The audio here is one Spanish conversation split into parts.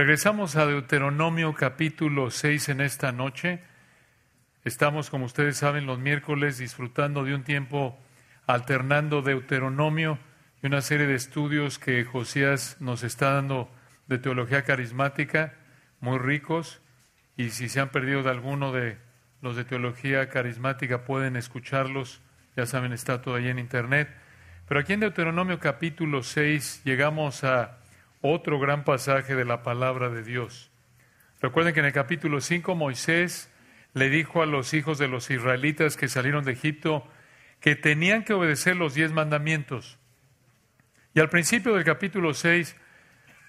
Regresamos a Deuteronomio capítulo 6 en esta noche. Estamos, como ustedes saben, los miércoles disfrutando de un tiempo alternando Deuteronomio y una serie de estudios que Josías nos está dando de teología carismática, muy ricos. Y si se han perdido de alguno de los de teología carismática, pueden escucharlos. Ya saben, está todo ahí en internet. Pero aquí en Deuteronomio capítulo 6 llegamos a otro gran pasaje de la palabra de Dios. Recuerden que en el capítulo 5 Moisés le dijo a los hijos de los israelitas que salieron de Egipto que tenían que obedecer los diez mandamientos. Y al principio del capítulo 6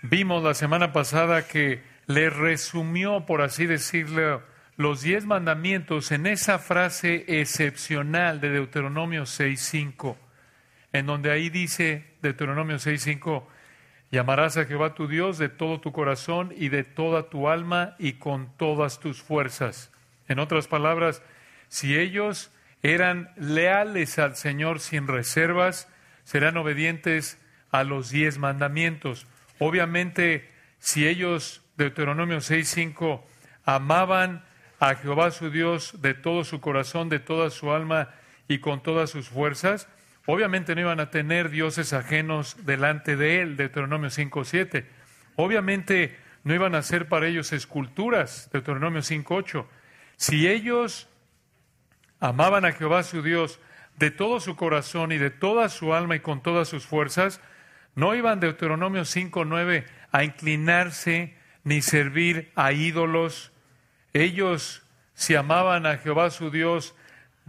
vimos la semana pasada que le resumió, por así decirlo, los diez mandamientos en esa frase excepcional de Deuteronomio 6.5, en donde ahí dice Deuteronomio 6.5, Llamarás a Jehová tu Dios de todo tu corazón y de toda tu alma y con todas tus fuerzas. En otras palabras, si ellos eran leales al Señor sin reservas, serán obedientes a los diez mandamientos. Obviamente, si ellos, Deuteronomio 6.5, amaban a Jehová su Dios de todo su corazón, de toda su alma y con todas sus fuerzas, Obviamente no iban a tener dioses ajenos delante de él, Deuteronomio 5.7. Obviamente no iban a hacer para ellos esculturas, Deuteronomio 5.8. Si ellos amaban a Jehová su Dios de todo su corazón y de toda su alma y con todas sus fuerzas, no iban Deuteronomio 5.9 a inclinarse ni servir a ídolos. Ellos, si amaban a Jehová su Dios,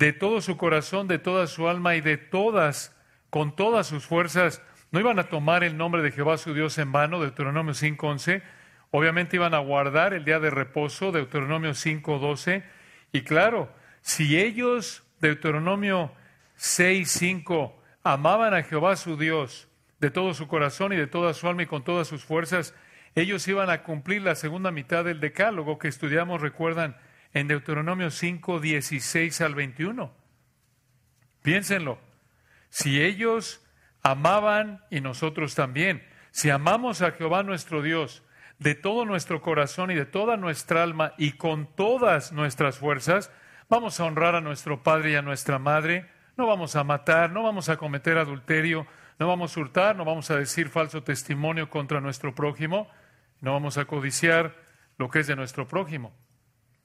de todo su corazón, de toda su alma y de todas, con todas sus fuerzas, no iban a tomar el nombre de Jehová su Dios en vano, Deuteronomio 5.11, obviamente iban a guardar el día de reposo, Deuteronomio 5.12, y claro, si ellos, Deuteronomio 6.5, amaban a Jehová su Dios de todo su corazón y de toda su alma y con todas sus fuerzas, ellos iban a cumplir la segunda mitad del decálogo que estudiamos, recuerdan, en Deuteronomio 5, 16 al 21. Piénsenlo. Si ellos amaban y nosotros también, si amamos a Jehová nuestro Dios de todo nuestro corazón y de toda nuestra alma y con todas nuestras fuerzas, vamos a honrar a nuestro Padre y a nuestra Madre, no vamos a matar, no vamos a cometer adulterio, no vamos a hurtar, no vamos a decir falso testimonio contra nuestro prójimo, no vamos a codiciar lo que es de nuestro prójimo.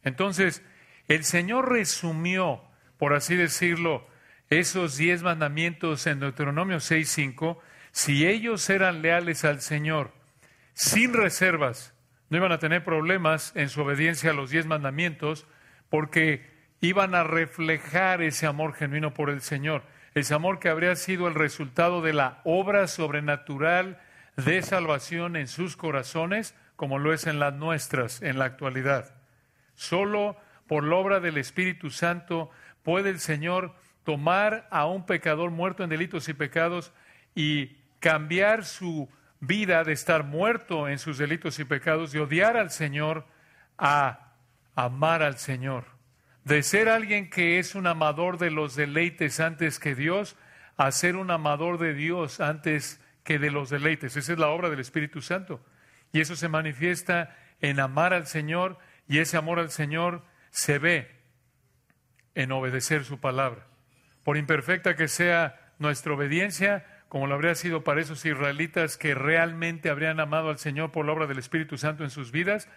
Entonces, el Señor resumió, por así decirlo, esos diez mandamientos en Deuteronomio 6.5, si ellos eran leales al Señor, sin reservas, no iban a tener problemas en su obediencia a los diez mandamientos, porque iban a reflejar ese amor genuino por el Señor, ese amor que habría sido el resultado de la obra sobrenatural de salvación en sus corazones, como lo es en las nuestras en la actualidad. Solo por la obra del Espíritu Santo puede el Señor tomar a un pecador muerto en delitos y pecados y cambiar su vida de estar muerto en sus delitos y pecados, de odiar al Señor, a amar al Señor. De ser alguien que es un amador de los deleites antes que Dios, a ser un amador de Dios antes que de los deleites. Esa es la obra del Espíritu Santo. Y eso se manifiesta en amar al Señor y ese amor al Señor se ve en obedecer su palabra. Por imperfecta que sea nuestra obediencia, como lo habría sido para esos israelitas que realmente habrían amado al Señor por la obra del Espíritu Santo en sus vidas,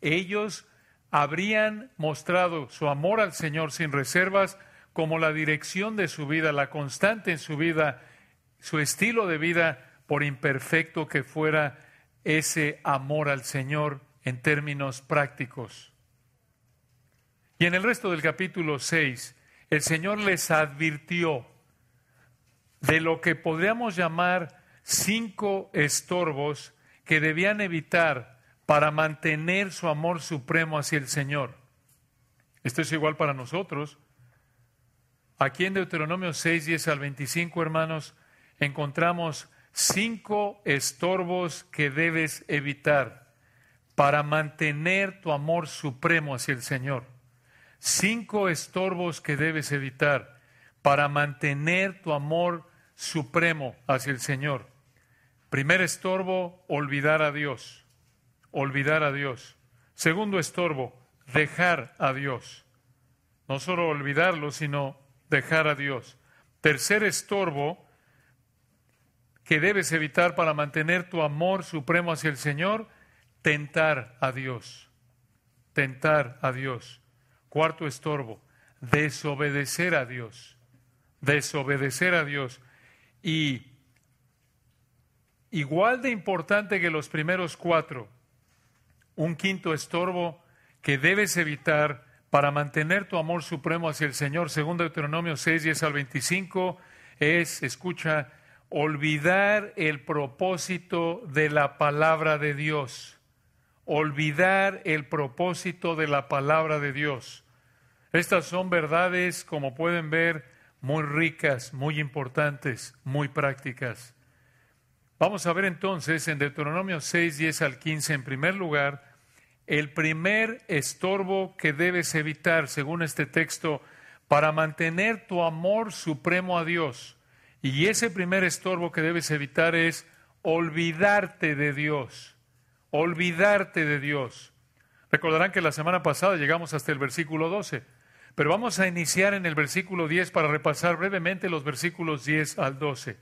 ellos habrían mostrado su amor al Señor sin reservas como la dirección de su vida, la constante en su vida, su estilo de vida, por imperfecto que fuera ese amor al Señor en términos prácticos. Y en el resto del capítulo 6, el Señor les advirtió de lo que podríamos llamar cinco estorbos que debían evitar para mantener su amor supremo hacia el Señor. Esto es igual para nosotros. Aquí en Deuteronomio 6, 10 al 25, hermanos, encontramos cinco estorbos que debes evitar para mantener tu amor supremo hacia el Señor. Cinco estorbos que debes evitar para mantener tu amor supremo hacia el Señor. Primer estorbo, olvidar a Dios. olvidar a Dios. Segundo estorbo, dejar a Dios. No solo olvidarlo, sino dejar a Dios. Tercer estorbo que debes evitar para mantener tu amor supremo hacia el Señor, tentar a Dios. Tentar a Dios. Cuarto estorbo, desobedecer a Dios. Desobedecer a Dios. Y igual de importante que los primeros cuatro, un quinto estorbo que debes evitar para mantener tu amor supremo hacia el Señor, según Deuteronomio 6, 10 al 25, es, escucha, olvidar el propósito de la palabra de Dios. Olvidar el propósito de la palabra de Dios. Estas son verdades, como pueden ver, muy ricas, muy importantes, muy prácticas. Vamos a ver entonces en Deuteronomio 6, 10 al 15, en primer lugar, el primer estorbo que debes evitar, según este texto, para mantener tu amor supremo a Dios. Y ese primer estorbo que debes evitar es olvidarte de Dios. Olvidarte de Dios. Recordarán que la semana pasada llegamos hasta el versículo 12, pero vamos a iniciar en el versículo 10 para repasar brevemente los versículos 10 al 12.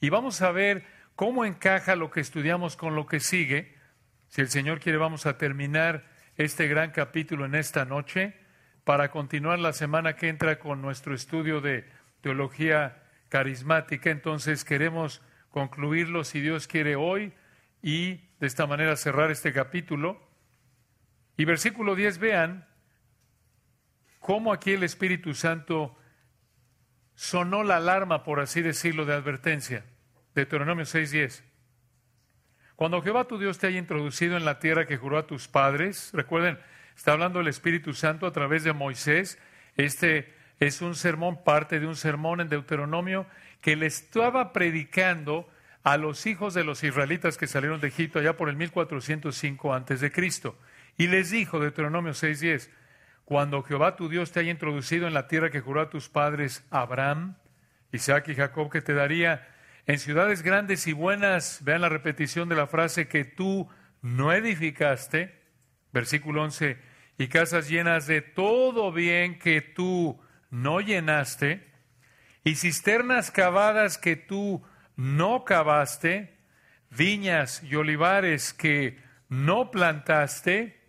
Y vamos a ver ¿Cómo encaja lo que estudiamos con lo que sigue? Si el Señor quiere, vamos a terminar este gran capítulo en esta noche para continuar la semana que entra con nuestro estudio de teología carismática. Entonces queremos concluirlo, si Dios quiere, hoy y de esta manera cerrar este capítulo. Y versículo 10, vean cómo aquí el Espíritu Santo sonó la alarma, por así decirlo, de advertencia. Deuteronomio 6:10. Cuando Jehová tu Dios te haya introducido en la tierra que juró a tus padres, recuerden, está hablando el Espíritu Santo a través de Moisés, este es un sermón, parte de un sermón en Deuteronomio que le estaba predicando a los hijos de los israelitas que salieron de Egipto allá por el 1405 antes de Cristo. Y les dijo, Deuteronomio 6:10, cuando Jehová tu Dios te haya introducido en la tierra que juró a tus padres Abraham, Isaac y Jacob, que te daría en ciudades grandes y buenas, vean la repetición de la frase que tú no edificaste, versículo 11, y casas llenas de todo bien que tú no llenaste, y cisternas cavadas que tú no cavaste, viñas y olivares que no plantaste,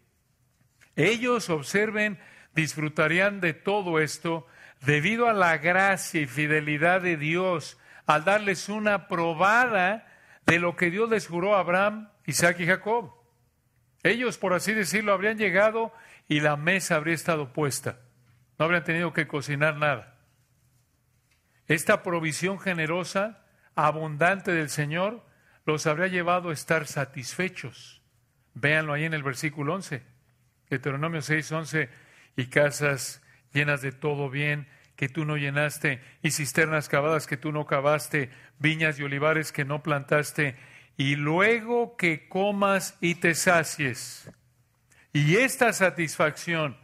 ellos observen, disfrutarían de todo esto debido a la gracia y fidelidad de Dios al darles una probada de lo que Dios les juró a Abraham, Isaac y Jacob. Ellos, por así decirlo, habrían llegado y la mesa habría estado puesta. No habrían tenido que cocinar nada. Esta provisión generosa, abundante del Señor, los habría llevado a estar satisfechos. Véanlo ahí en el versículo 11, Deuteronomio 6, 11, y casas llenas de todo bien, que tú no llenaste, y cisternas cavadas que tú no cavaste, viñas y olivares que no plantaste, y luego que comas y te sacies. Y esta satisfacción,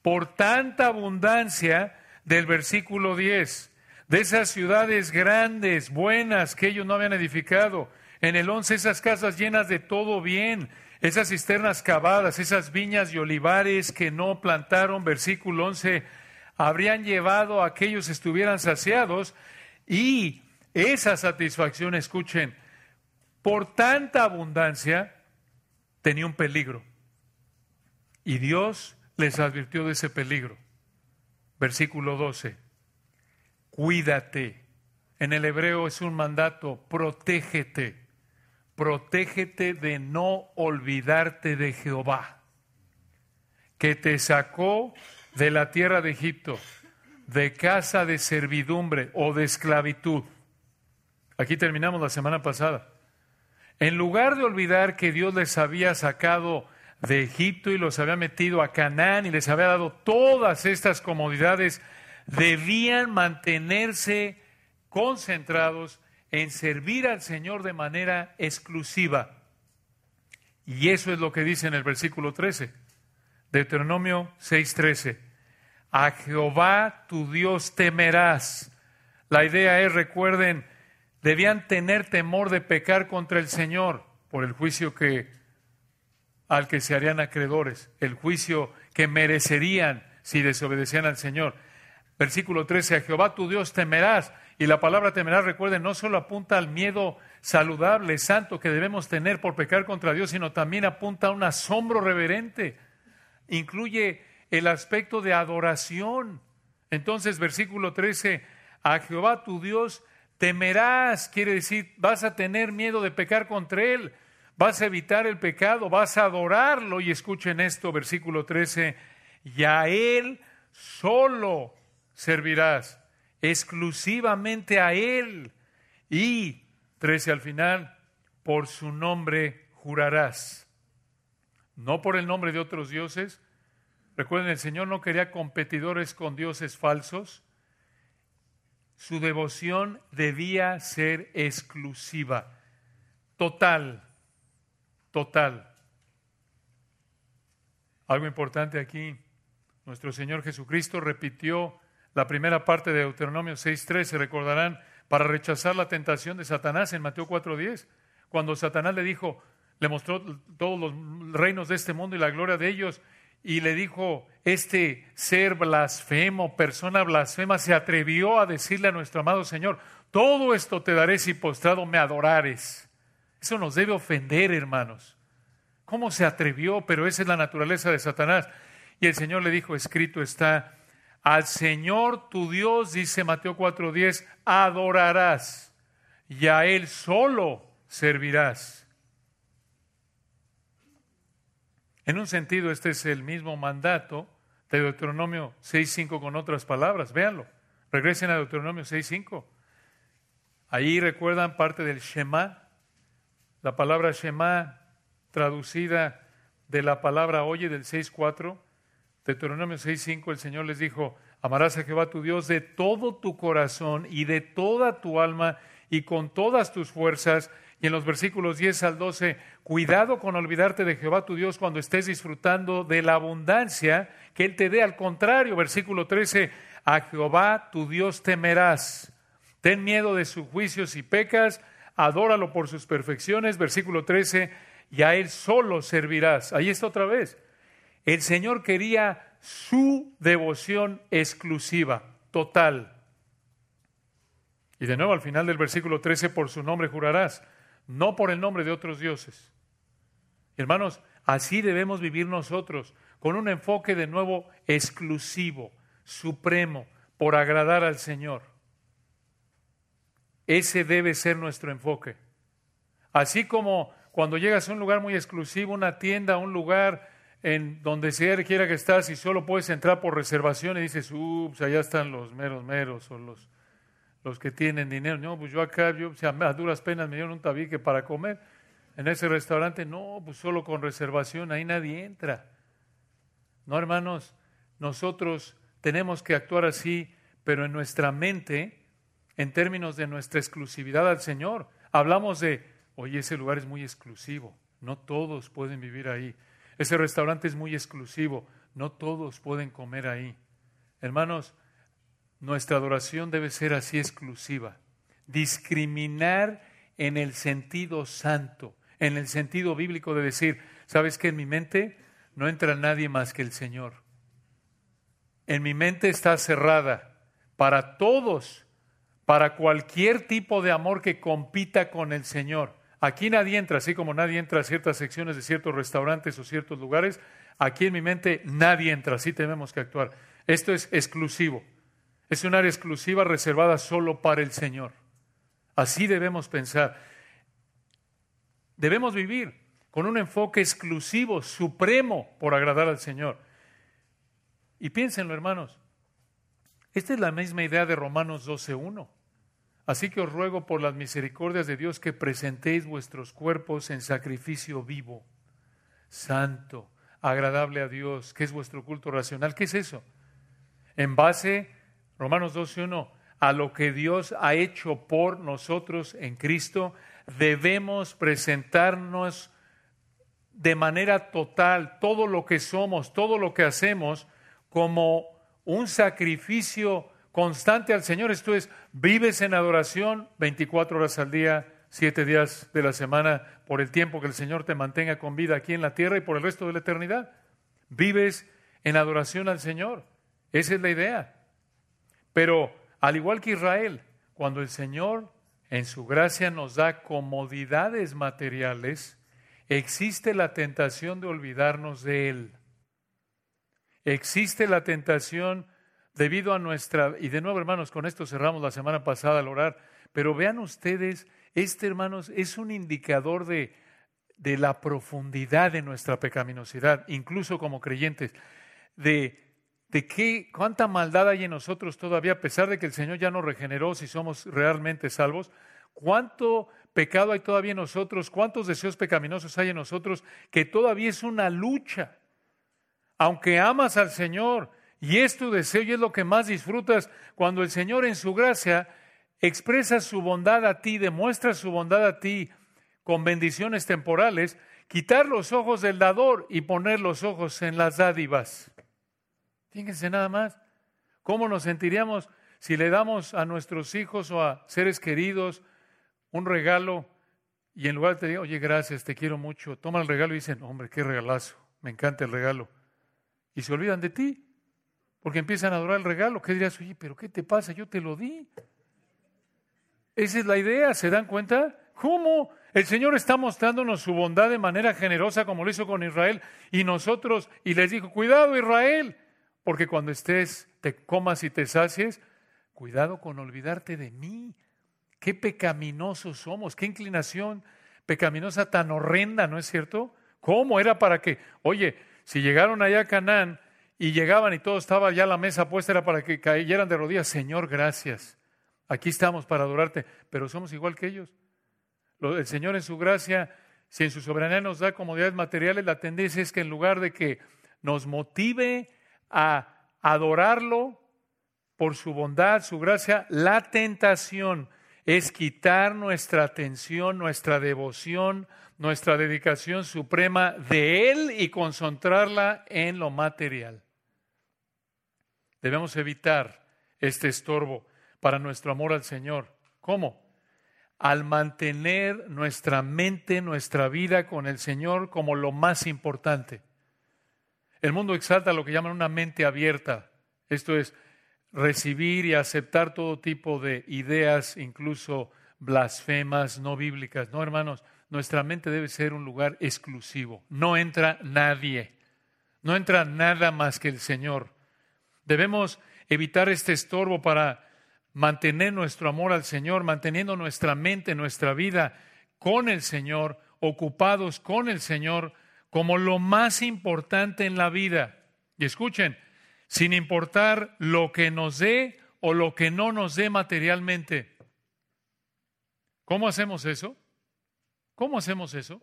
por tanta abundancia del versículo 10, de esas ciudades grandes, buenas, que ellos no habían edificado, en el 11 esas casas llenas de todo bien, esas cisternas cavadas, esas viñas y olivares que no plantaron, versículo 11, habrían llevado a que ellos estuvieran saciados y esa satisfacción, escuchen, por tanta abundancia, tenía un peligro. Y Dios les advirtió de ese peligro. Versículo 12. Cuídate. En el hebreo es un mandato, protégete. Protégete de no olvidarte de Jehová, que te sacó de la tierra de Egipto, de casa de servidumbre o de esclavitud. Aquí terminamos la semana pasada. En lugar de olvidar que Dios les había sacado de Egipto y los había metido a Canaán y les había dado todas estas comodidades, debían mantenerse concentrados en servir al Señor de manera exclusiva. Y eso es lo que dice en el versículo 13, Deuteronomio 6:13. A Jehová tu Dios temerás. La idea es, recuerden, debían tener temor de pecar contra el Señor por el juicio que al que se harían acreedores, el juicio que merecerían si desobedecían al Señor. Versículo 13, a Jehová tu Dios temerás. Y la palabra temerás, recuerden, no solo apunta al miedo saludable, santo que debemos tener por pecar contra Dios, sino también apunta a un asombro reverente. Incluye el aspecto de adoración. Entonces, versículo 13, a Jehová tu Dios temerás, quiere decir, vas a tener miedo de pecar contra Él, vas a evitar el pecado, vas a adorarlo. Y escuchen esto, versículo 13, y a Él solo servirás, exclusivamente a Él. Y, 13 al final, por su nombre jurarás. No por el nombre de otros dioses, Recuerden, el Señor no quería competidores con dioses falsos. Su devoción debía ser exclusiva, total, total. Algo importante aquí, nuestro Señor Jesucristo repitió la primera parte de Deuteronomio 6.3, se recordarán, para rechazar la tentación de Satanás en Mateo 4.10, cuando Satanás le dijo, le mostró todos los reinos de este mundo y la gloria de ellos, y le dijo, este ser blasfemo, persona blasfema, se atrevió a decirle a nuestro amado Señor, todo esto te daré si postrado me adorares. Eso nos debe ofender, hermanos. ¿Cómo se atrevió? Pero esa es la naturaleza de Satanás. Y el Señor le dijo, escrito está, al Señor tu Dios, dice Mateo 4:10, adorarás y a Él solo servirás. En un sentido, este es el mismo mandato de Deuteronomio 6.5 con otras palabras. Véanlo. Regresen a Deuteronomio 6.5. Ahí recuerdan parte del Shema. La palabra Shema traducida de la palabra oye del 6.4. Deuteronomio 6.5 el Señor les dijo, amarás a Jehová tu Dios de todo tu corazón y de toda tu alma y con todas tus fuerzas y en los versículos 10 al 12, cuidado con olvidarte de Jehová tu Dios cuando estés disfrutando de la abundancia que Él te dé. Al contrario, versículo 13, a Jehová tu Dios temerás. Ten miedo de sus juicios y pecas, adóralo por sus perfecciones. Versículo 13, y a Él solo servirás. Ahí está otra vez. El Señor quería su devoción exclusiva, total. Y de nuevo al final del versículo 13, por su nombre jurarás no por el nombre de otros dioses. Hermanos, así debemos vivir nosotros, con un enfoque de nuevo exclusivo, supremo, por agradar al Señor. Ese debe ser nuestro enfoque. Así como cuando llegas a un lugar muy exclusivo, una tienda, un lugar en donde sea quiera que estás y solo puedes entrar por reservación y dices, ups, allá están los meros meros o los los que tienen dinero. No, pues yo acá, yo, a duras penas me dieron un tabique para comer. En ese restaurante, no, pues solo con reservación, ahí nadie entra. No, hermanos, nosotros tenemos que actuar así, pero en nuestra mente, en términos de nuestra exclusividad al Señor. Hablamos de, oye, ese lugar es muy exclusivo, no todos pueden vivir ahí. Ese restaurante es muy exclusivo, no todos pueden comer ahí. Hermanos, nuestra adoración debe ser así exclusiva. Discriminar en el sentido santo, en el sentido bíblico de decir, ¿sabes que en mi mente no entra nadie más que el Señor? En mi mente está cerrada para todos, para cualquier tipo de amor que compita con el Señor. Aquí nadie entra, así como nadie entra a ciertas secciones de ciertos restaurantes o ciertos lugares, aquí en mi mente nadie entra, así tenemos que actuar. Esto es exclusivo. Es un área exclusiva reservada solo para el Señor. Así debemos pensar. Debemos vivir con un enfoque exclusivo, supremo, por agradar al Señor. Y piénsenlo, hermanos. Esta es la misma idea de Romanos 12.1. Así que os ruego por las misericordias de Dios que presentéis vuestros cuerpos en sacrificio vivo, santo, agradable a Dios, que es vuestro culto racional. ¿Qué es eso? En base Romanos 12.1, a lo que Dios ha hecho por nosotros en Cristo, debemos presentarnos de manera total todo lo que somos, todo lo que hacemos, como un sacrificio constante al Señor. Esto es, vives en adoración 24 horas al día, siete días de la semana por el tiempo que el Señor te mantenga con vida aquí en la tierra y por el resto de la eternidad. Vives en adoración al Señor. Esa es la idea. Pero al igual que Israel, cuando el Señor en su gracia nos da comodidades materiales, existe la tentación de olvidarnos de Él. Existe la tentación debido a nuestra, y de nuevo hermanos, con esto cerramos la semana pasada al orar, pero vean ustedes, este hermanos es un indicador de, de la profundidad de nuestra pecaminosidad, incluso como creyentes, de de qué, cuánta maldad hay en nosotros todavía, a pesar de que el Señor ya nos regeneró si somos realmente salvos, cuánto pecado hay todavía en nosotros, cuántos deseos pecaminosos hay en nosotros, que todavía es una lucha. Aunque amas al Señor y es tu deseo y es lo que más disfrutas, cuando el Señor en su gracia expresa su bondad a ti, demuestra su bondad a ti con bendiciones temporales, quitar los ojos del dador y poner los ojos en las dádivas. Fíjense nada más. ¿Cómo nos sentiríamos si le damos a nuestros hijos o a seres queridos un regalo y en lugar de decir, oye, gracias, te quiero mucho, toma el regalo y dicen, hombre, qué regalazo, me encanta el regalo. Y se olvidan de ti, porque empiezan a adorar el regalo. ¿Qué dirías? Oye, pero ¿qué te pasa? Yo te lo di. Esa es la idea, ¿se dan cuenta? ¿Cómo? El Señor está mostrándonos su bondad de manera generosa como lo hizo con Israel y nosotros, y les dijo, cuidado Israel, porque cuando estés, te comas y te sacies, cuidado con olvidarte de mí. Qué pecaminosos somos, qué inclinación pecaminosa tan horrenda, ¿no es cierto? ¿Cómo era para que, oye, si llegaron allá a Canaán y llegaban y todo estaba ya la mesa puesta, era para que cayeran de rodillas, Señor, gracias. Aquí estamos para adorarte, pero somos igual que ellos. El Señor en su gracia, si en su soberanía nos da comodidades materiales, la tendencia es que en lugar de que nos motive a adorarlo por su bondad, su gracia, la tentación es quitar nuestra atención, nuestra devoción, nuestra dedicación suprema de Él y concentrarla en lo material. Debemos evitar este estorbo para nuestro amor al Señor. ¿Cómo? Al mantener nuestra mente, nuestra vida con el Señor como lo más importante. El mundo exalta lo que llaman una mente abierta. Esto es recibir y aceptar todo tipo de ideas, incluso blasfemas, no bíblicas. No, hermanos, nuestra mente debe ser un lugar exclusivo. No entra nadie. No entra nada más que el Señor. Debemos evitar este estorbo para mantener nuestro amor al Señor, manteniendo nuestra mente, nuestra vida con el Señor, ocupados con el Señor como lo más importante en la vida. Y escuchen, sin importar lo que nos dé o lo que no nos dé materialmente. ¿Cómo hacemos eso? ¿Cómo hacemos eso?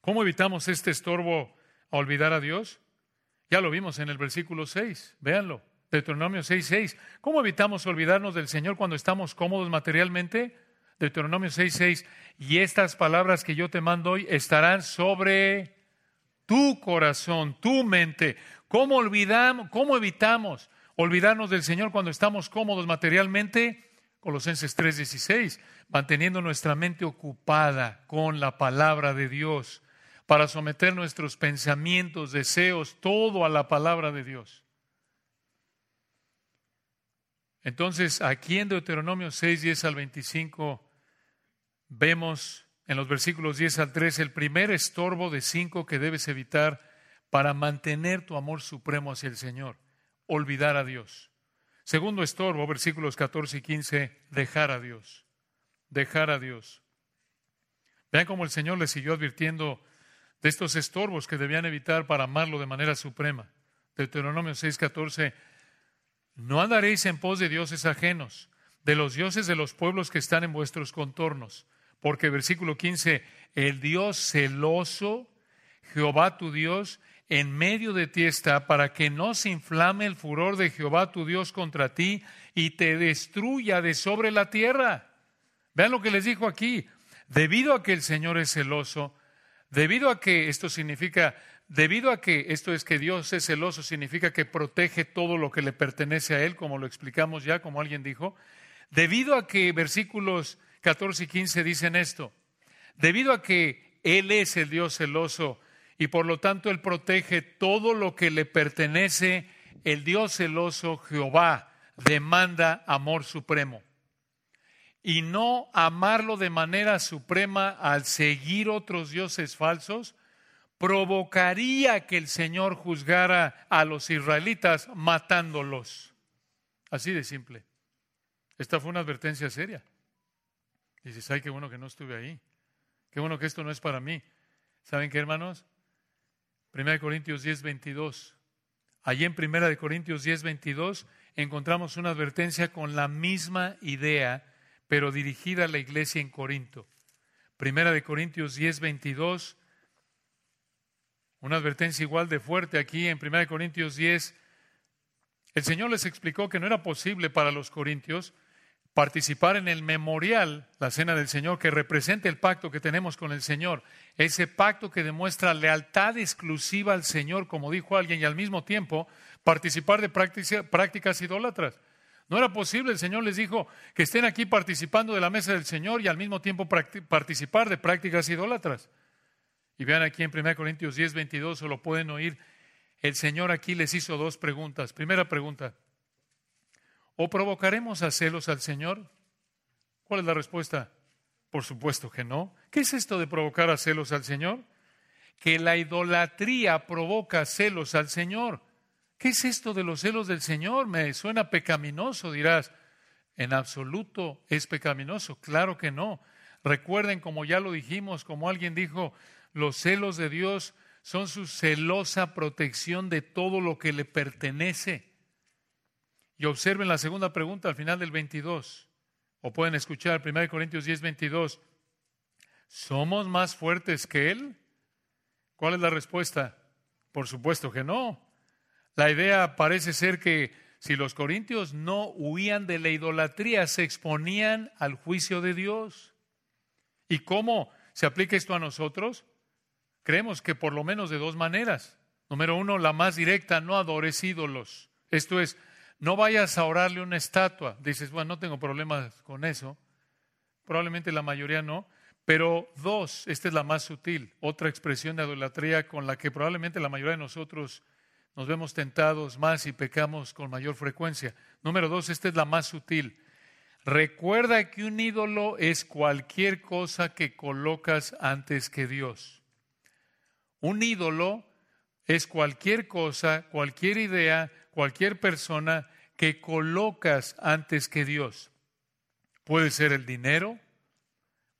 ¿Cómo evitamos este estorbo a olvidar a Dios? Ya lo vimos en el versículo 6, véanlo, Deuteronomio 6, 6. ¿Cómo evitamos olvidarnos del Señor cuando estamos cómodos materialmente? Deuteronomio 6, 6. Y estas palabras que yo te mando hoy estarán sobre tu corazón, tu mente. ¿Cómo olvidamos, cómo evitamos olvidarnos del Señor cuando estamos cómodos materialmente? Colosenses 3:16, manteniendo nuestra mente ocupada con la palabra de Dios para someter nuestros pensamientos, deseos, todo a la palabra de Dios. Entonces, aquí en Deuteronomio 6, 10 al 25, vemos en los versículos 10 al 13 el primer estorbo de cinco que debes evitar para mantener tu amor supremo hacia el Señor, olvidar a Dios. Segundo estorbo, versículos 14 y 15, dejar a Dios, dejar a Dios. Vean cómo el Señor les siguió advirtiendo de estos estorbos que debían evitar para amarlo de manera suprema. Deuteronomio 6, 14, no andaréis en pos de dioses ajenos, de los dioses de los pueblos que están en vuestros contornos porque versículo 15, el Dios celoso, Jehová tu Dios, en medio de ti está para que no se inflame el furor de Jehová tu Dios contra ti y te destruya de sobre la tierra. Vean lo que les dijo aquí. Debido a que el Señor es celoso, debido a que esto significa, debido a que esto es que Dios es celoso, significa que protege todo lo que le pertenece a Él, como lo explicamos ya, como alguien dijo, debido a que versículos 14 y 15 dicen esto. Debido a que Él es el Dios celoso y por lo tanto Él protege todo lo que le pertenece, el Dios celoso Jehová demanda amor supremo. Y no amarlo de manera suprema al seguir otros dioses falsos, provocaría que el Señor juzgara a los israelitas matándolos. Así de simple. Esta fue una advertencia seria. Dices, ay, qué bueno que no estuve ahí. Qué bueno que esto no es para mí. ¿Saben qué, hermanos? 1 Corintios 10, 22. Allí en 1 Corintios 10, 22 encontramos una advertencia con la misma idea, pero dirigida a la iglesia en Corinto. 1 Corintios 10, 22 una advertencia igual de fuerte aquí en 1 Corintios 10. El Señor les explicó que no era posible para los corintios participar en el memorial, la cena del Señor, que representa el pacto que tenemos con el Señor, ese pacto que demuestra lealtad exclusiva al Señor, como dijo alguien, y al mismo tiempo participar de prácticas idólatras. No era posible, el Señor les dijo que estén aquí participando de la mesa del Señor y al mismo tiempo participar de prácticas idólatras. Y vean aquí en 1 Corintios 10, 22, o lo pueden oír, el Señor aquí les hizo dos preguntas. Primera pregunta, ¿o provocaremos a celos al Señor? ¿Cuál es la respuesta? Por supuesto que no. ¿Qué es esto de provocar a celos al Señor? Que la idolatría provoca celos al Señor. ¿Qué es esto de los celos del Señor? Me suena pecaminoso, dirás. En absoluto es pecaminoso. Claro que no. Recuerden, como ya lo dijimos, como alguien dijo, los celos de Dios son su celosa protección de todo lo que le pertenece. Y observen la segunda pregunta al final del 22. O pueden escuchar 1 Corintios 10, 22. ¿Somos más fuertes que Él? ¿Cuál es la respuesta? Por supuesto que no. La idea parece ser que si los corintios no huían de la idolatría, se exponían al juicio de Dios. ¿Y cómo se aplica esto a nosotros? Creemos que por lo menos de dos maneras. Número uno, la más directa, no adores ídolos. Esto es, no vayas a orarle una estatua. Dices, bueno, no tengo problemas con eso. Probablemente la mayoría no. Pero dos, esta es la más sutil, otra expresión de idolatría con la que probablemente la mayoría de nosotros nos vemos tentados más y pecamos con mayor frecuencia. Número dos, esta es la más sutil. Recuerda que un ídolo es cualquier cosa que colocas antes que Dios. Un ídolo es cualquier cosa, cualquier idea, cualquier persona que colocas antes que Dios. Puede ser el dinero,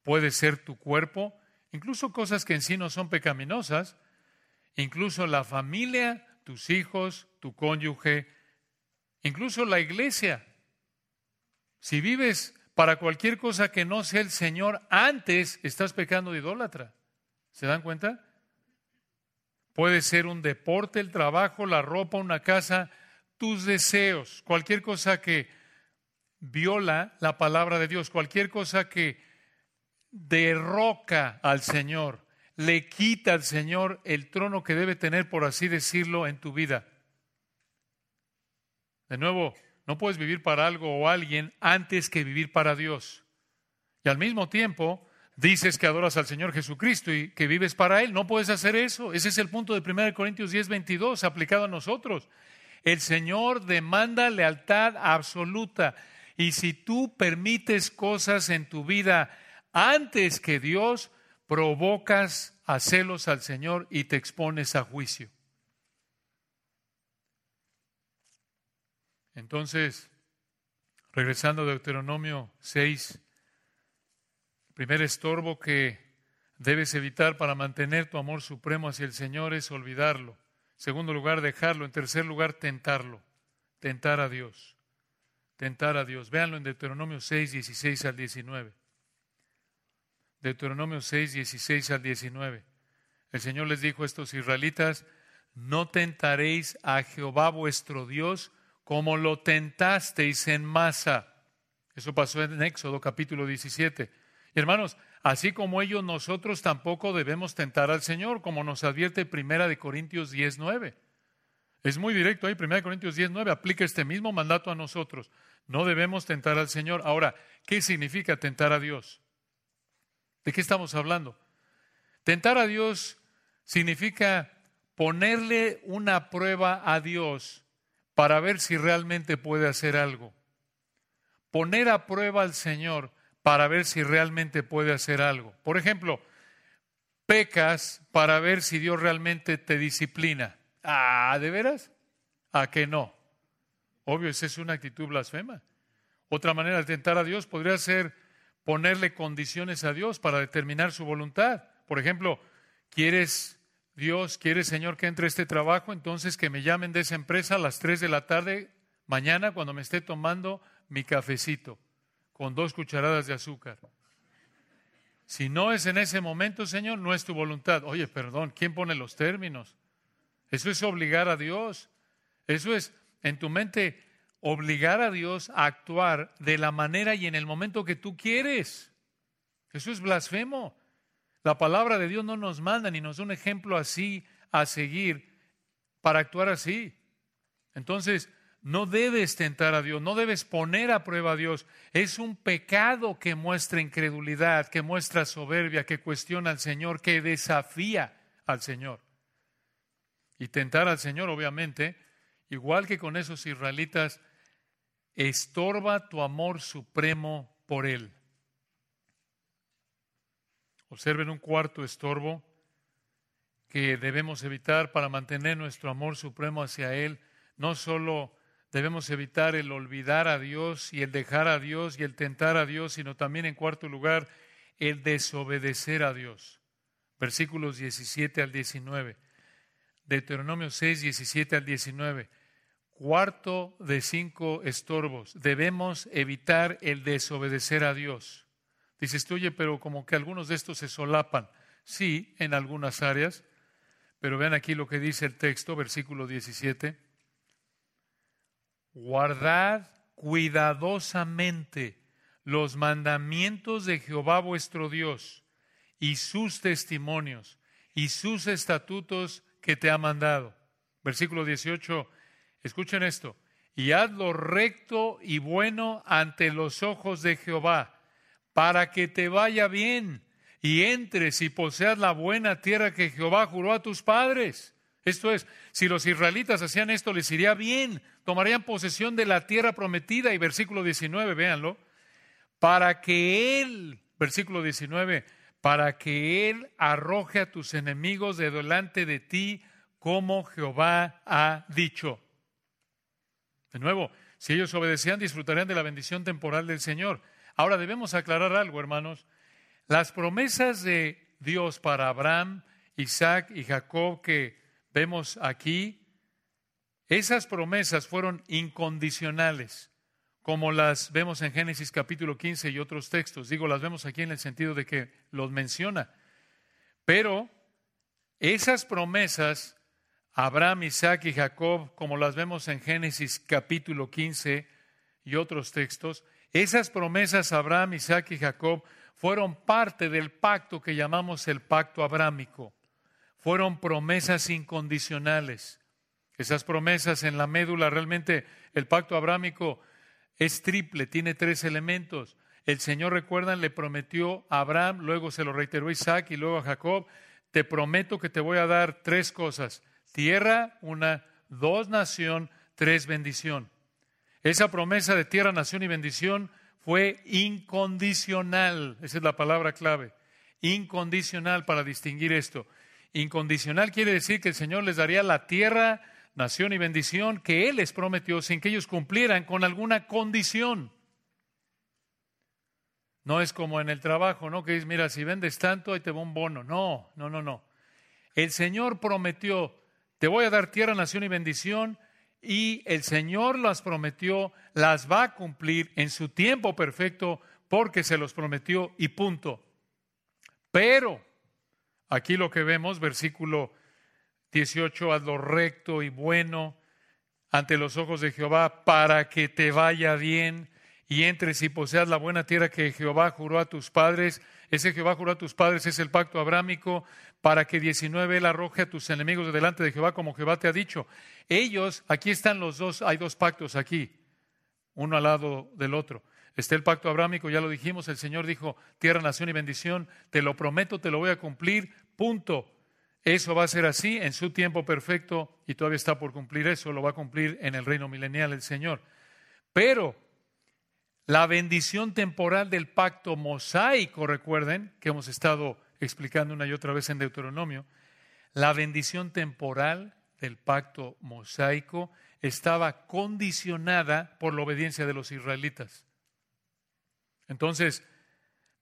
puede ser tu cuerpo, incluso cosas que en sí no son pecaminosas, incluso la familia, tus hijos, tu cónyuge, incluso la iglesia. Si vives para cualquier cosa que no sea el Señor, antes estás pecando de idólatra. ¿Se dan cuenta? Puede ser un deporte, el trabajo, la ropa, una casa, tus deseos, cualquier cosa que viola la palabra de Dios, cualquier cosa que derroca al Señor, le quita al Señor el trono que debe tener, por así decirlo, en tu vida. De nuevo, no puedes vivir para algo o alguien antes que vivir para Dios. Y al mismo tiempo, dices que adoras al Señor Jesucristo y que vives para Él. No puedes hacer eso. Ese es el punto de 1 Corintios 10, 22 aplicado a nosotros. El Señor demanda lealtad absoluta. Y si tú permites cosas en tu vida antes que Dios, provocas a celos al Señor y te expones a juicio. Entonces, regresando a Deuteronomio 6, primer estorbo que debes evitar para mantener tu amor supremo hacia el Señor es olvidarlo. segundo lugar, dejarlo. En tercer lugar, tentarlo. Tentar a Dios. Tentar a Dios. Véanlo en Deuteronomio 6, 16 al 19. Deuteronomio 6, 16 al 19. El Señor les dijo a estos israelitas, no tentaréis a Jehová vuestro Dios como lo tentasteis en masa. Eso pasó en Éxodo capítulo 17 hermanos, así como ellos, nosotros tampoco debemos tentar al Señor, como nos advierte Primera de Corintios 10, Es muy directo ahí, 1 Corintios 10, 9, aplica este mismo mandato a nosotros. No debemos tentar al Señor. Ahora, ¿qué significa tentar a Dios? ¿De qué estamos hablando? Tentar a Dios significa ponerle una prueba a Dios para ver si realmente puede hacer algo. Poner a prueba al Señor para ver si realmente puede hacer algo. Por ejemplo, pecas para ver si Dios realmente te disciplina. Ah, ¿de veras? ¿A que no? Obvio, esa es una actitud blasfema. Otra manera de tentar a Dios podría ser ponerle condiciones a Dios para determinar su voluntad. Por ejemplo, ¿quieres Dios, quieres Señor que entre este trabajo? Entonces que me llamen de esa empresa a las 3 de la tarde mañana cuando me esté tomando mi cafecito con dos cucharadas de azúcar. Si no es en ese momento, Señor, no es tu voluntad. Oye, perdón, ¿quién pone los términos? Eso es obligar a Dios. Eso es, en tu mente, obligar a Dios a actuar de la manera y en el momento que tú quieres. Eso es blasfemo. La palabra de Dios no nos manda ni nos da un ejemplo así a seguir para actuar así. Entonces, no debes tentar a Dios, no debes poner a prueba a Dios. Es un pecado que muestra incredulidad, que muestra soberbia, que cuestiona al Señor, que desafía al Señor. Y tentar al Señor, obviamente, igual que con esos israelitas, estorba tu amor supremo por Él. Observen un cuarto estorbo que debemos evitar para mantener nuestro amor supremo hacia Él. No solo debemos evitar el olvidar a Dios y el dejar a Dios y el tentar a Dios, sino también en cuarto lugar el desobedecer a Dios. Versículos 17 al 19. Deuteronomio 6, 17 al 19. Cuarto de cinco estorbos. Debemos evitar el desobedecer a Dios. Dices, oye, pero como que algunos de estos se solapan. Sí, en algunas áreas. Pero vean aquí lo que dice el texto, versículo 17. Guardad cuidadosamente los mandamientos de Jehová vuestro Dios y sus testimonios y sus estatutos que te ha mandado. Versículo 18, escuchen esto, y haz lo recto y bueno ante los ojos de Jehová, para que te vaya bien y entres y poseas la buena tierra que Jehová juró a tus padres. Esto es, si los israelitas hacían esto, les iría bien, tomarían posesión de la tierra prometida. Y versículo 19, véanlo, para que Él, versículo 19, para que Él arroje a tus enemigos de delante de ti, como Jehová ha dicho. De nuevo, si ellos obedecían, disfrutarían de la bendición temporal del Señor. Ahora debemos aclarar algo, hermanos. Las promesas de Dios para Abraham, Isaac y Jacob que vemos aquí, esas promesas fueron incondicionales como las vemos en Génesis capítulo 15 y otros textos. Digo, las vemos aquí en el sentido de que los menciona. Pero esas promesas, Abraham, Isaac y Jacob, como las vemos en Génesis capítulo 15 y otros textos, esas promesas, Abraham, Isaac y Jacob, fueron parte del pacto que llamamos el pacto abrámico. Fueron promesas incondicionales. Esas promesas en la médula, realmente el pacto abrámico es triple, tiene tres elementos. El Señor, recuerdan, le prometió a Abraham, luego se lo reiteró Isaac y luego a Jacob, te prometo que te voy a dar tres cosas. Tierra, una, dos, nación, tres, bendición. Esa promesa de tierra, nación y bendición fue incondicional. Esa es la palabra clave. Incondicional para distinguir esto. Incondicional quiere decir que el Señor les daría la tierra, nación y bendición que Él les prometió sin que ellos cumplieran con alguna condición. No es como en el trabajo, ¿no? Que dices, mira, si vendes tanto, ahí te va un bono. No, no, no, no. El Señor prometió, te voy a dar tierra, nación y bendición, y el Señor las prometió, las va a cumplir en su tiempo perfecto, porque se los prometió y punto. Pero, aquí lo que vemos, versículo 18, haz lo recto y bueno ante los ojos de Jehová para que te vaya bien y entres y poseas la buena tierra que Jehová juró a tus padres. Ese Jehová juró a tus padres es el pacto abrámico para que 19 él arroje a tus enemigos de delante de Jehová como Jehová te ha dicho. Ellos, aquí están los dos, hay dos pactos aquí, uno al lado del otro. Está el pacto abrámico, ya lo dijimos, el Señor dijo, tierra, nación y bendición, te lo prometo, te lo voy a cumplir, punto. Eso va a ser así en su tiempo perfecto y todavía está por cumplir eso, lo va a cumplir en el reino milenial el Señor. Pero la bendición temporal del pacto mosaico, recuerden, que hemos estado explicando una y otra vez en Deuteronomio, la bendición temporal del pacto mosaico estaba condicionada por la obediencia de los israelitas. Entonces,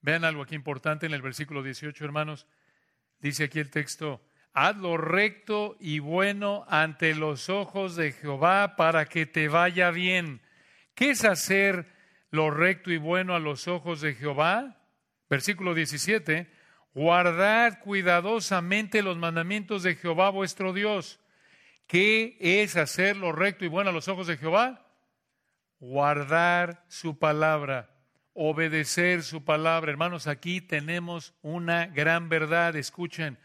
vean algo aquí importante en el versículo 18, hermanos. Dice aquí el texto, haz lo recto y bueno ante los ojos de Jehová para que te vaya bien. ¿Qué es hacer lo recto y bueno a los ojos de Jehová. Versículo 17, guardad cuidadosamente los mandamientos de Jehová vuestro Dios. ¿Qué es hacer lo recto y bueno a los ojos de Jehová? Guardar su palabra, obedecer su palabra. Hermanos, aquí tenemos una gran verdad. Escuchen,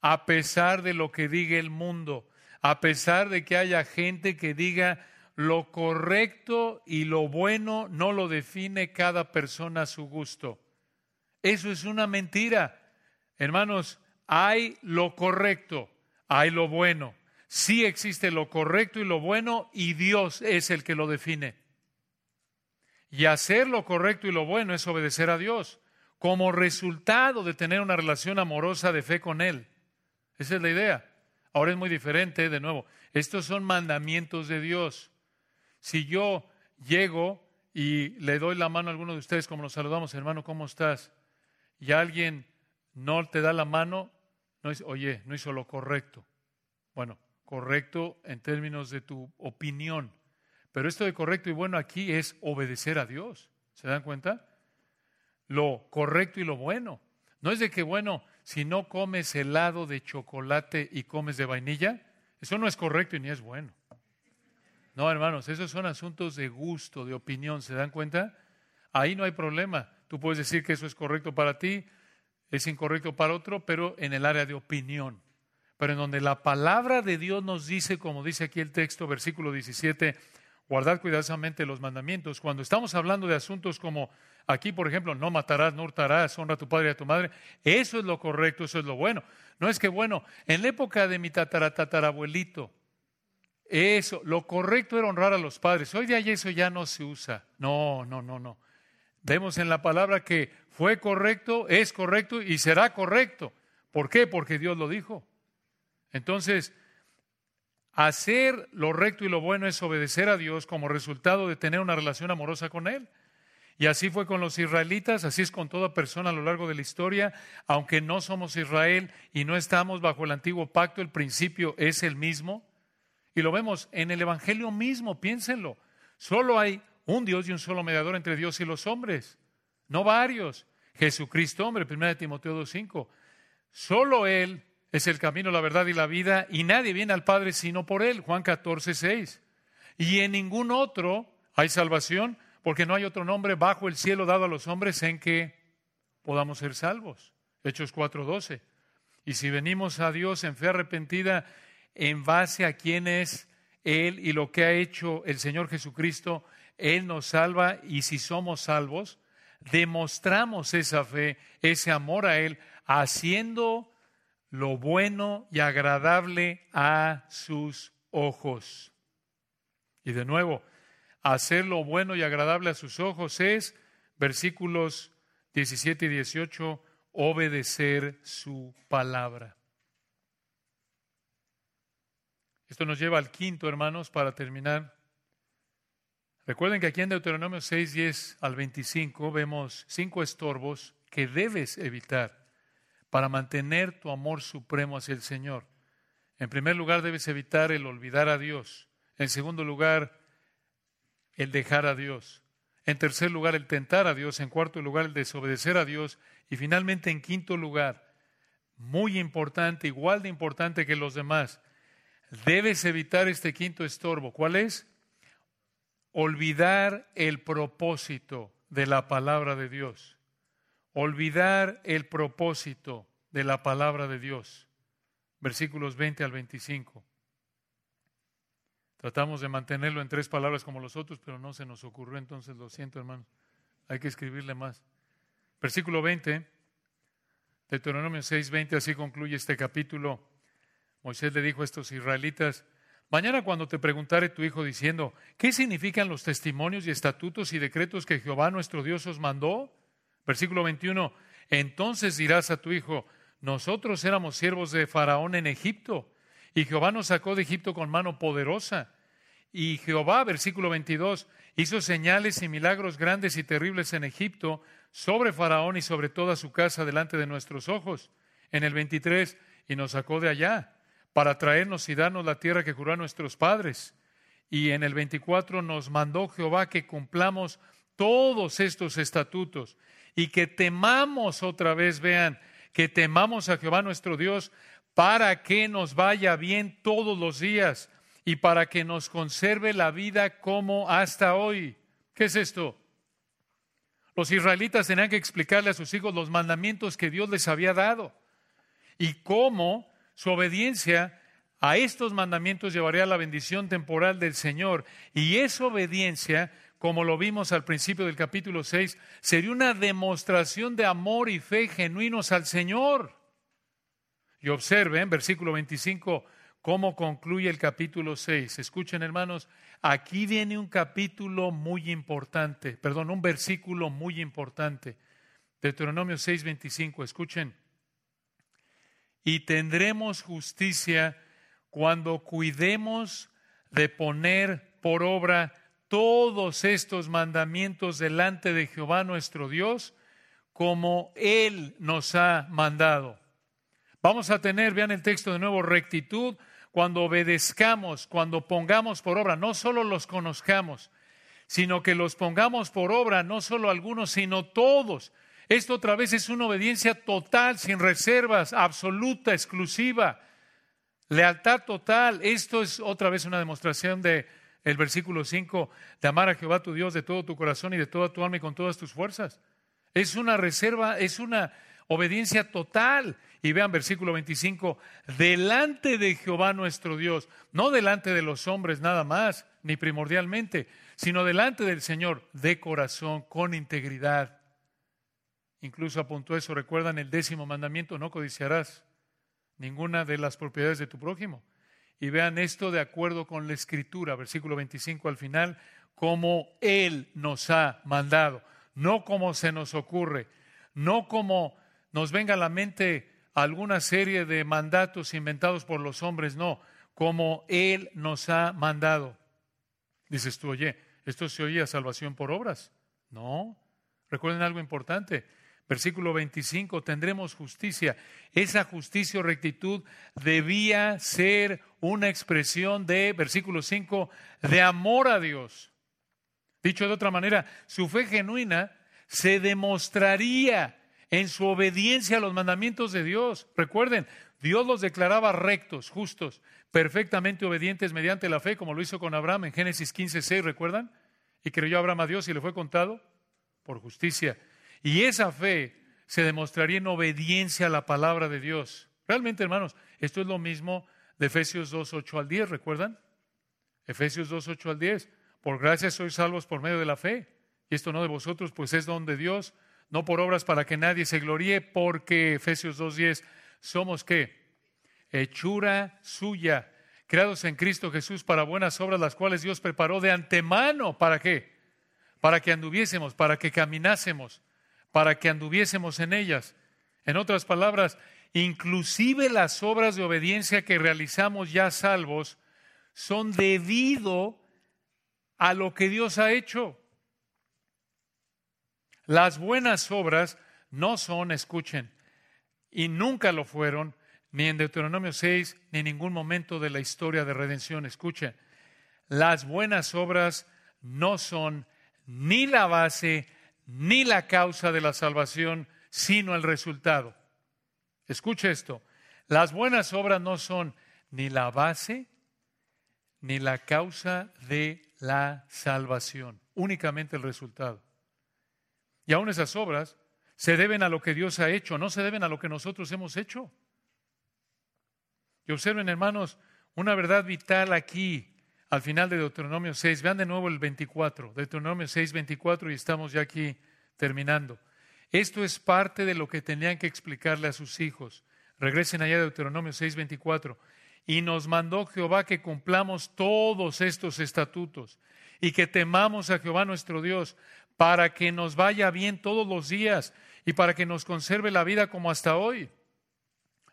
a pesar de lo que diga el mundo, a pesar de que haya gente que diga, lo correcto y lo bueno no lo define cada persona a su gusto. Eso es una mentira. Hermanos, hay lo correcto, hay lo bueno. Sí existe lo correcto y lo bueno y Dios es el que lo define. Y hacer lo correcto y lo bueno es obedecer a Dios como resultado de tener una relación amorosa de fe con Él. Esa es la idea. Ahora es muy diferente, de nuevo. Estos son mandamientos de Dios. Si yo llego y le doy la mano a alguno de ustedes como nos saludamos, hermano, ¿cómo estás? Y alguien no te da la mano, no es, oye, no hizo lo correcto. Bueno, correcto en términos de tu opinión. Pero esto de correcto y bueno aquí es obedecer a Dios. ¿Se dan cuenta? Lo correcto y lo bueno. No es de que, bueno, si no comes helado de chocolate y comes de vainilla, eso no es correcto y ni es bueno. No, hermanos, esos son asuntos de gusto, de opinión, ¿se dan cuenta? Ahí no hay problema. Tú puedes decir que eso es correcto para ti, es incorrecto para otro, pero en el área de opinión. Pero en donde la palabra de Dios nos dice, como dice aquí el texto, versículo 17, guardad cuidadosamente los mandamientos. Cuando estamos hablando de asuntos como aquí, por ejemplo, no matarás, no hurtarás, honra a tu padre y a tu madre, eso es lo correcto, eso es lo bueno. No es que, bueno, en la época de mi tataratatarabuelito, eso, lo correcto era honrar a los padres. Hoy día eso ya no se usa. No, no, no, no. Vemos en la palabra que fue correcto, es correcto y será correcto. ¿Por qué? Porque Dios lo dijo. Entonces, hacer lo recto y lo bueno es obedecer a Dios como resultado de tener una relación amorosa con Él. Y así fue con los israelitas, así es con toda persona a lo largo de la historia. Aunque no somos Israel y no estamos bajo el antiguo pacto, el principio es el mismo. Y lo vemos en el Evangelio mismo, piénsenlo. Solo hay un Dios y un solo mediador entre Dios y los hombres, no varios. Jesucristo, hombre, 1 Timoteo 2.5. Solo Él es el camino, la verdad y la vida, y nadie viene al Padre sino por Él, Juan 14.6. Y en ningún otro hay salvación, porque no hay otro nombre bajo el cielo dado a los hombres en que podamos ser salvos. Hechos 4.12. Y si venimos a Dios en fe arrepentida en base a quién es Él y lo que ha hecho el Señor Jesucristo, Él nos salva y si somos salvos, demostramos esa fe, ese amor a Él, haciendo lo bueno y agradable a sus ojos. Y de nuevo, hacer lo bueno y agradable a sus ojos es, versículos 17 y 18, obedecer su palabra. Esto nos lleva al quinto, hermanos, para terminar. Recuerden que aquí en Deuteronomio 6, 10 al 25 vemos cinco estorbos que debes evitar para mantener tu amor supremo hacia el Señor. En primer lugar, debes evitar el olvidar a Dios. En segundo lugar, el dejar a Dios. En tercer lugar, el tentar a Dios. En cuarto lugar, el desobedecer a Dios. Y finalmente, en quinto lugar, muy importante, igual de importante que los demás, Debes evitar este quinto estorbo. ¿Cuál es? olvidar el propósito de la palabra de Dios. Olvidar el propósito de la palabra de Dios. Versículos 20 al 25. Tratamos de mantenerlo en tres palabras como los otros, pero no se nos ocurrió, entonces lo siento, hermanos. Hay que escribirle más. Versículo 20, Deuteronomio 6, 20, así concluye este capítulo. Moisés le dijo a estos israelitas, mañana cuando te preguntare tu hijo diciendo, ¿qué significan los testimonios y estatutos y decretos que Jehová nuestro Dios os mandó? Versículo 21, entonces dirás a tu hijo, nosotros éramos siervos de Faraón en Egipto y Jehová nos sacó de Egipto con mano poderosa. Y Jehová, versículo 22, hizo señales y milagros grandes y terribles en Egipto sobre Faraón y sobre toda su casa delante de nuestros ojos. En el 23, y nos sacó de allá para traernos y darnos la tierra que juró a nuestros padres. Y en el 24 nos mandó Jehová que cumplamos todos estos estatutos y que temamos otra vez, vean, que temamos a Jehová nuestro Dios para que nos vaya bien todos los días y para que nos conserve la vida como hasta hoy. ¿Qué es esto? Los israelitas tenían que explicarle a sus hijos los mandamientos que Dios les había dado y cómo su obediencia a estos mandamientos llevaría a la bendición temporal del Señor. Y esa obediencia, como lo vimos al principio del capítulo 6, sería una demostración de amor y fe genuinos al Señor. Y observen, versículo 25, cómo concluye el capítulo 6. Escuchen, hermanos, aquí viene un capítulo muy importante, perdón, un versículo muy importante. Deuteronomio 6, 25, escuchen. Y tendremos justicia cuando cuidemos de poner por obra todos estos mandamientos delante de Jehová nuestro Dios, como Él nos ha mandado. Vamos a tener, vean el texto de nuevo, rectitud cuando obedezcamos, cuando pongamos por obra, no solo los conozcamos, sino que los pongamos por obra, no solo algunos, sino todos. Esto otra vez es una obediencia total, sin reservas, absoluta, exclusiva. Lealtad total. Esto es otra vez una demostración de versículo 5 de amar a Jehová tu Dios de todo tu corazón y de toda tu alma y con todas tus fuerzas. Es una reserva, es una obediencia total. Y vean versículo 25, delante de Jehová nuestro Dios, no delante de los hombres nada más, ni primordialmente, sino delante del Señor, de corazón, con integridad. Incluso apuntó eso, recuerdan el décimo mandamiento, no codiciarás ninguna de las propiedades de tu prójimo. Y vean esto de acuerdo con la escritura, versículo 25 al final, como Él nos ha mandado, no como se nos ocurre, no como nos venga a la mente alguna serie de mandatos inventados por los hombres, no, como Él nos ha mandado. Dices tú, oye, ¿esto se oía salvación por obras? No. Recuerden algo importante. Versículo 25, tendremos justicia. Esa justicia o rectitud debía ser una expresión de, versículo 5, de amor a Dios. Dicho de otra manera, su fe genuina se demostraría en su obediencia a los mandamientos de Dios. Recuerden, Dios los declaraba rectos, justos, perfectamente obedientes mediante la fe, como lo hizo con Abraham en Génesis 15, 6, ¿recuerdan? Y creyó Abraham a Dios y le fue contado por justicia. Y esa fe se demostraría en obediencia a la palabra de Dios. Realmente, hermanos, esto es lo mismo de Efesios 2, 8 al 10, ¿recuerdan? Efesios 2, 8 al 10. Por gracia sois salvos por medio de la fe. Y esto no de vosotros, pues es don de Dios no por obras para que nadie se gloríe, porque Efesios 2.10, somos qué? Hechura suya, creados en Cristo Jesús para buenas obras, las cuales Dios preparó de antemano. ¿Para qué? Para que anduviésemos, para que caminásemos, para que anduviésemos en ellas. En otras palabras, inclusive las obras de obediencia que realizamos ya salvos son debido a lo que Dios ha hecho. Las buenas obras no son, escuchen, y nunca lo fueron, ni en Deuteronomio 6, ni en ningún momento de la historia de redención. Escuchen, las buenas obras no son ni la base ni la causa de la salvación, sino el resultado. Escuche esto, las buenas obras no son ni la base ni la causa de la salvación, únicamente el resultado. Y aún esas obras se deben a lo que Dios ha hecho, no se deben a lo que nosotros hemos hecho. Y observen, hermanos, una verdad vital aquí al final de Deuteronomio 6. Vean de nuevo el 24, Deuteronomio 6, 24, y estamos ya aquí terminando. Esto es parte de lo que tenían que explicarle a sus hijos. Regresen allá a Deuteronomio 6, 24. Y nos mandó Jehová que cumplamos todos estos estatutos y que temamos a Jehová nuestro Dios para que nos vaya bien todos los días y para que nos conserve la vida como hasta hoy.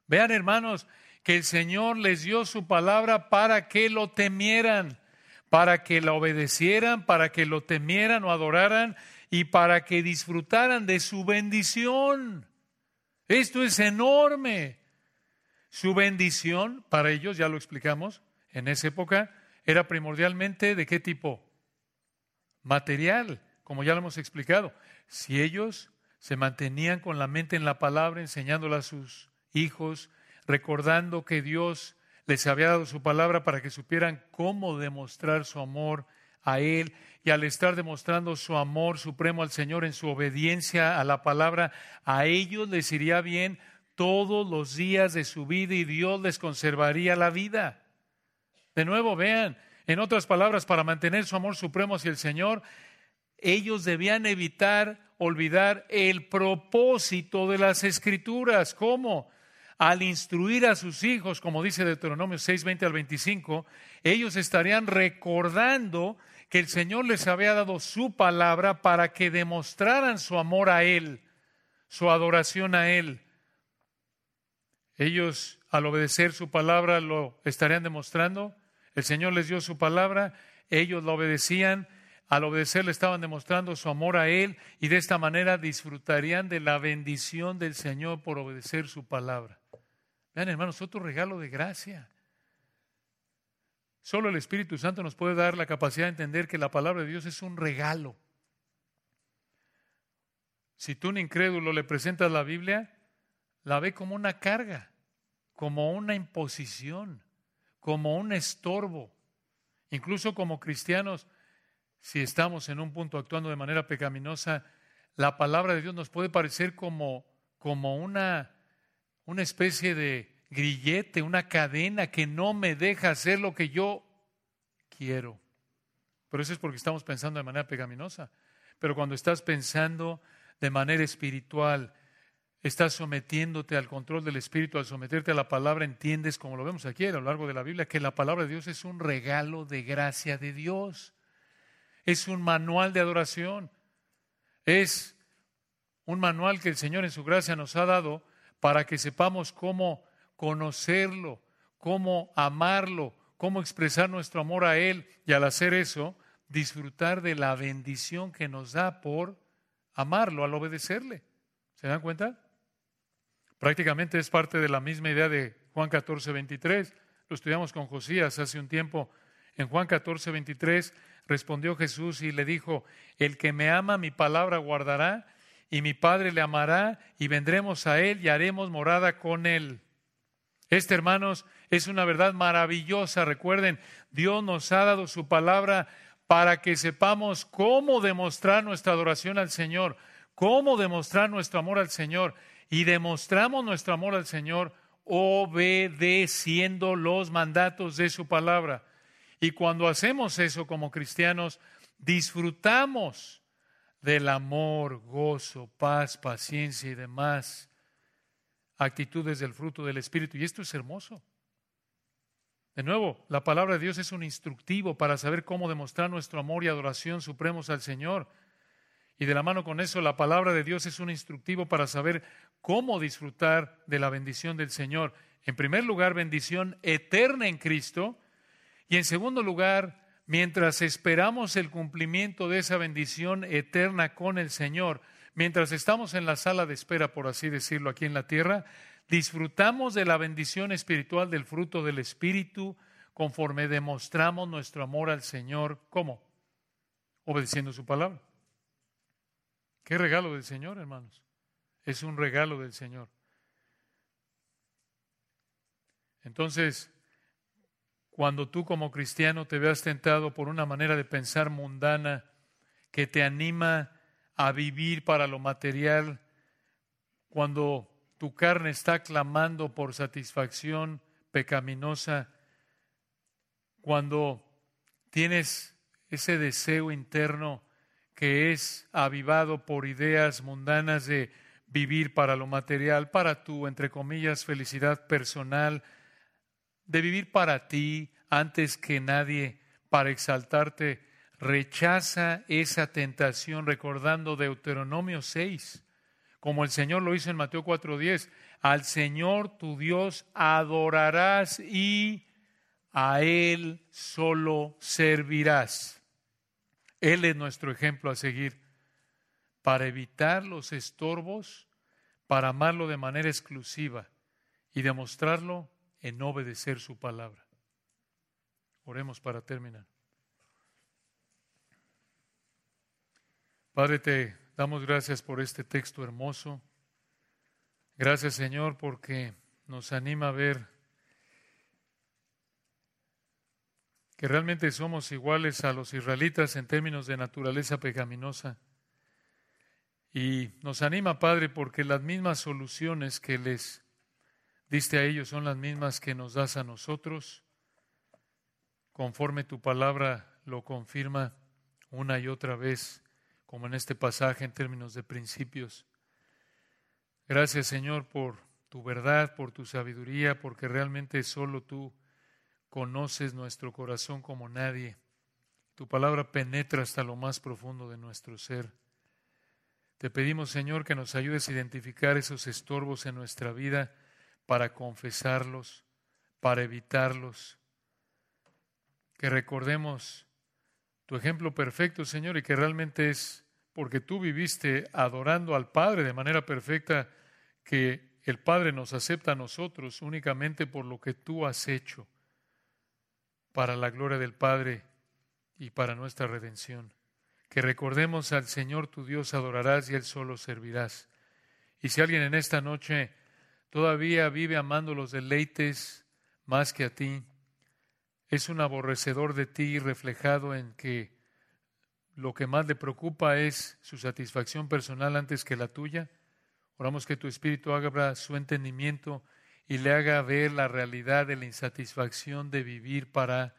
Vean, hermanos, que el Señor les dio su palabra para que lo temieran, para que la obedecieran, para que lo temieran o adoraran y para que disfrutaran de su bendición. Esto es enorme. Su bendición para ellos, ya lo explicamos, en esa época era primordialmente de qué tipo? Material, como ya lo hemos explicado. Si ellos se mantenían con la mente en la palabra, enseñándola a sus hijos, recordando que Dios les había dado su palabra para que supieran cómo demostrar su amor a Él y al estar demostrando su amor supremo al Señor en su obediencia a la palabra, a ellos les iría bien todos los días de su vida y Dios les conservaría la vida. De nuevo, vean, en otras palabras, para mantener su amor supremo hacia el Señor, ellos debían evitar olvidar el propósito de las escrituras. ¿Cómo? Al instruir a sus hijos, como dice Deuteronomio 6, 20 al 25, ellos estarían recordando que el Señor les había dado su palabra para que demostraran su amor a Él, su adoración a Él. Ellos, al obedecer su palabra, lo estarían demostrando. El Señor les dio su palabra, ellos lo obedecían. Al obedecer le estaban demostrando su amor a Él y de esta manera disfrutarían de la bendición del Señor por obedecer su palabra. Vean, hermanos, otro regalo de gracia. Solo el Espíritu Santo nos puede dar la capacidad de entender que la palabra de Dios es un regalo. Si tú un incrédulo le presentas la Biblia, la ve como una carga, como una imposición, como un estorbo. Incluso como cristianos, si estamos en un punto actuando de manera pecaminosa, la palabra de Dios nos puede parecer como, como una una especie de grillete, una cadena que no me deja hacer lo que yo quiero. Pero eso es porque estamos pensando de manera pecaminosa. Pero cuando estás pensando de manera espiritual, estás sometiéndote al control del Espíritu, al someterte a la palabra, entiendes, como lo vemos aquí a lo largo de la Biblia, que la palabra de Dios es un regalo de gracia de Dios. Es un manual de adoración. Es un manual que el Señor en su gracia nos ha dado para que sepamos cómo conocerlo, cómo amarlo, cómo expresar nuestro amor a Él y al hacer eso, disfrutar de la bendición que nos da por amarlo, al obedecerle. ¿Se dan cuenta? Prácticamente es parte de la misma idea de Juan 14, 23. Lo estudiamos con Josías hace un tiempo. En Juan 14, 23 respondió Jesús y le dijo, el que me ama mi palabra guardará y mi Padre le amará y vendremos a Él y haremos morada con Él. Este, hermanos, es una verdad maravillosa. Recuerden, Dios nos ha dado su palabra para que sepamos cómo demostrar nuestra adoración al Señor, cómo demostrar nuestro amor al Señor. Y demostramos nuestro amor al Señor obedeciendo los mandatos de su palabra. Y cuando hacemos eso como cristianos, disfrutamos del amor, gozo, paz, paciencia y demás actitudes del fruto del Espíritu. Y esto es hermoso. De nuevo, la palabra de Dios es un instructivo para saber cómo demostrar nuestro amor y adoración supremos al Señor. Y de la mano con eso, la palabra de Dios es un instructivo para saber cómo disfrutar de la bendición del Señor. En primer lugar, bendición eterna en Cristo. Y en segundo lugar, mientras esperamos el cumplimiento de esa bendición eterna con el Señor, mientras estamos en la sala de espera, por así decirlo, aquí en la tierra, disfrutamos de la bendición espiritual del fruto del Espíritu conforme demostramos nuestro amor al Señor. ¿Cómo? Obedeciendo su palabra. Qué regalo del Señor, hermanos. Es un regalo del Señor. Entonces, cuando tú como cristiano te veas tentado por una manera de pensar mundana que te anima a vivir para lo material, cuando tu carne está clamando por satisfacción pecaminosa, cuando tienes ese deseo interno que es avivado por ideas mundanas de vivir para lo material, para tu, entre comillas, felicidad personal, de vivir para ti antes que nadie, para exaltarte, rechaza esa tentación recordando Deuteronomio 6, como el Señor lo hizo en Mateo 4:10, al Señor tu Dios adorarás y a Él solo servirás. Él es nuestro ejemplo a seguir. Para evitar los estorbos, para amarlo de manera exclusiva y demostrarlo en obedecer su palabra. Oremos para terminar. Padre, te damos gracias por este texto hermoso. Gracias, Señor, porque nos anima a ver que realmente somos iguales a los israelitas en términos de naturaleza pecaminosa. Y nos anima, Padre, porque las mismas soluciones que les diste a ellos son las mismas que nos das a nosotros, conforme tu palabra lo confirma una y otra vez, como en este pasaje en términos de principios. Gracias, Señor, por tu verdad, por tu sabiduría, porque realmente solo tú conoces nuestro corazón como nadie. Tu palabra penetra hasta lo más profundo de nuestro ser. Te pedimos, Señor, que nos ayudes a identificar esos estorbos en nuestra vida para confesarlos, para evitarlos. Que recordemos tu ejemplo perfecto, Señor, y que realmente es porque tú viviste adorando al Padre de manera perfecta, que el Padre nos acepta a nosotros únicamente por lo que tú has hecho para la gloria del Padre y para nuestra redención. Que recordemos al Señor tu Dios adorarás y Él solo servirás. Y si alguien en esta noche todavía vive amando los deleites más que a ti, es un aborrecedor de ti reflejado en que lo que más le preocupa es su satisfacción personal antes que la tuya. Oramos que tu Espíritu abra su entendimiento y le haga ver la realidad de la insatisfacción de vivir para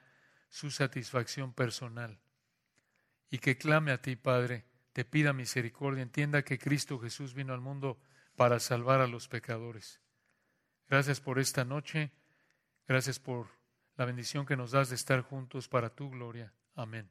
su satisfacción personal. Y que clame a ti, Padre, te pida misericordia, entienda que Cristo Jesús vino al mundo para salvar a los pecadores. Gracias por esta noche, gracias por la bendición que nos das de estar juntos para tu gloria. Amén.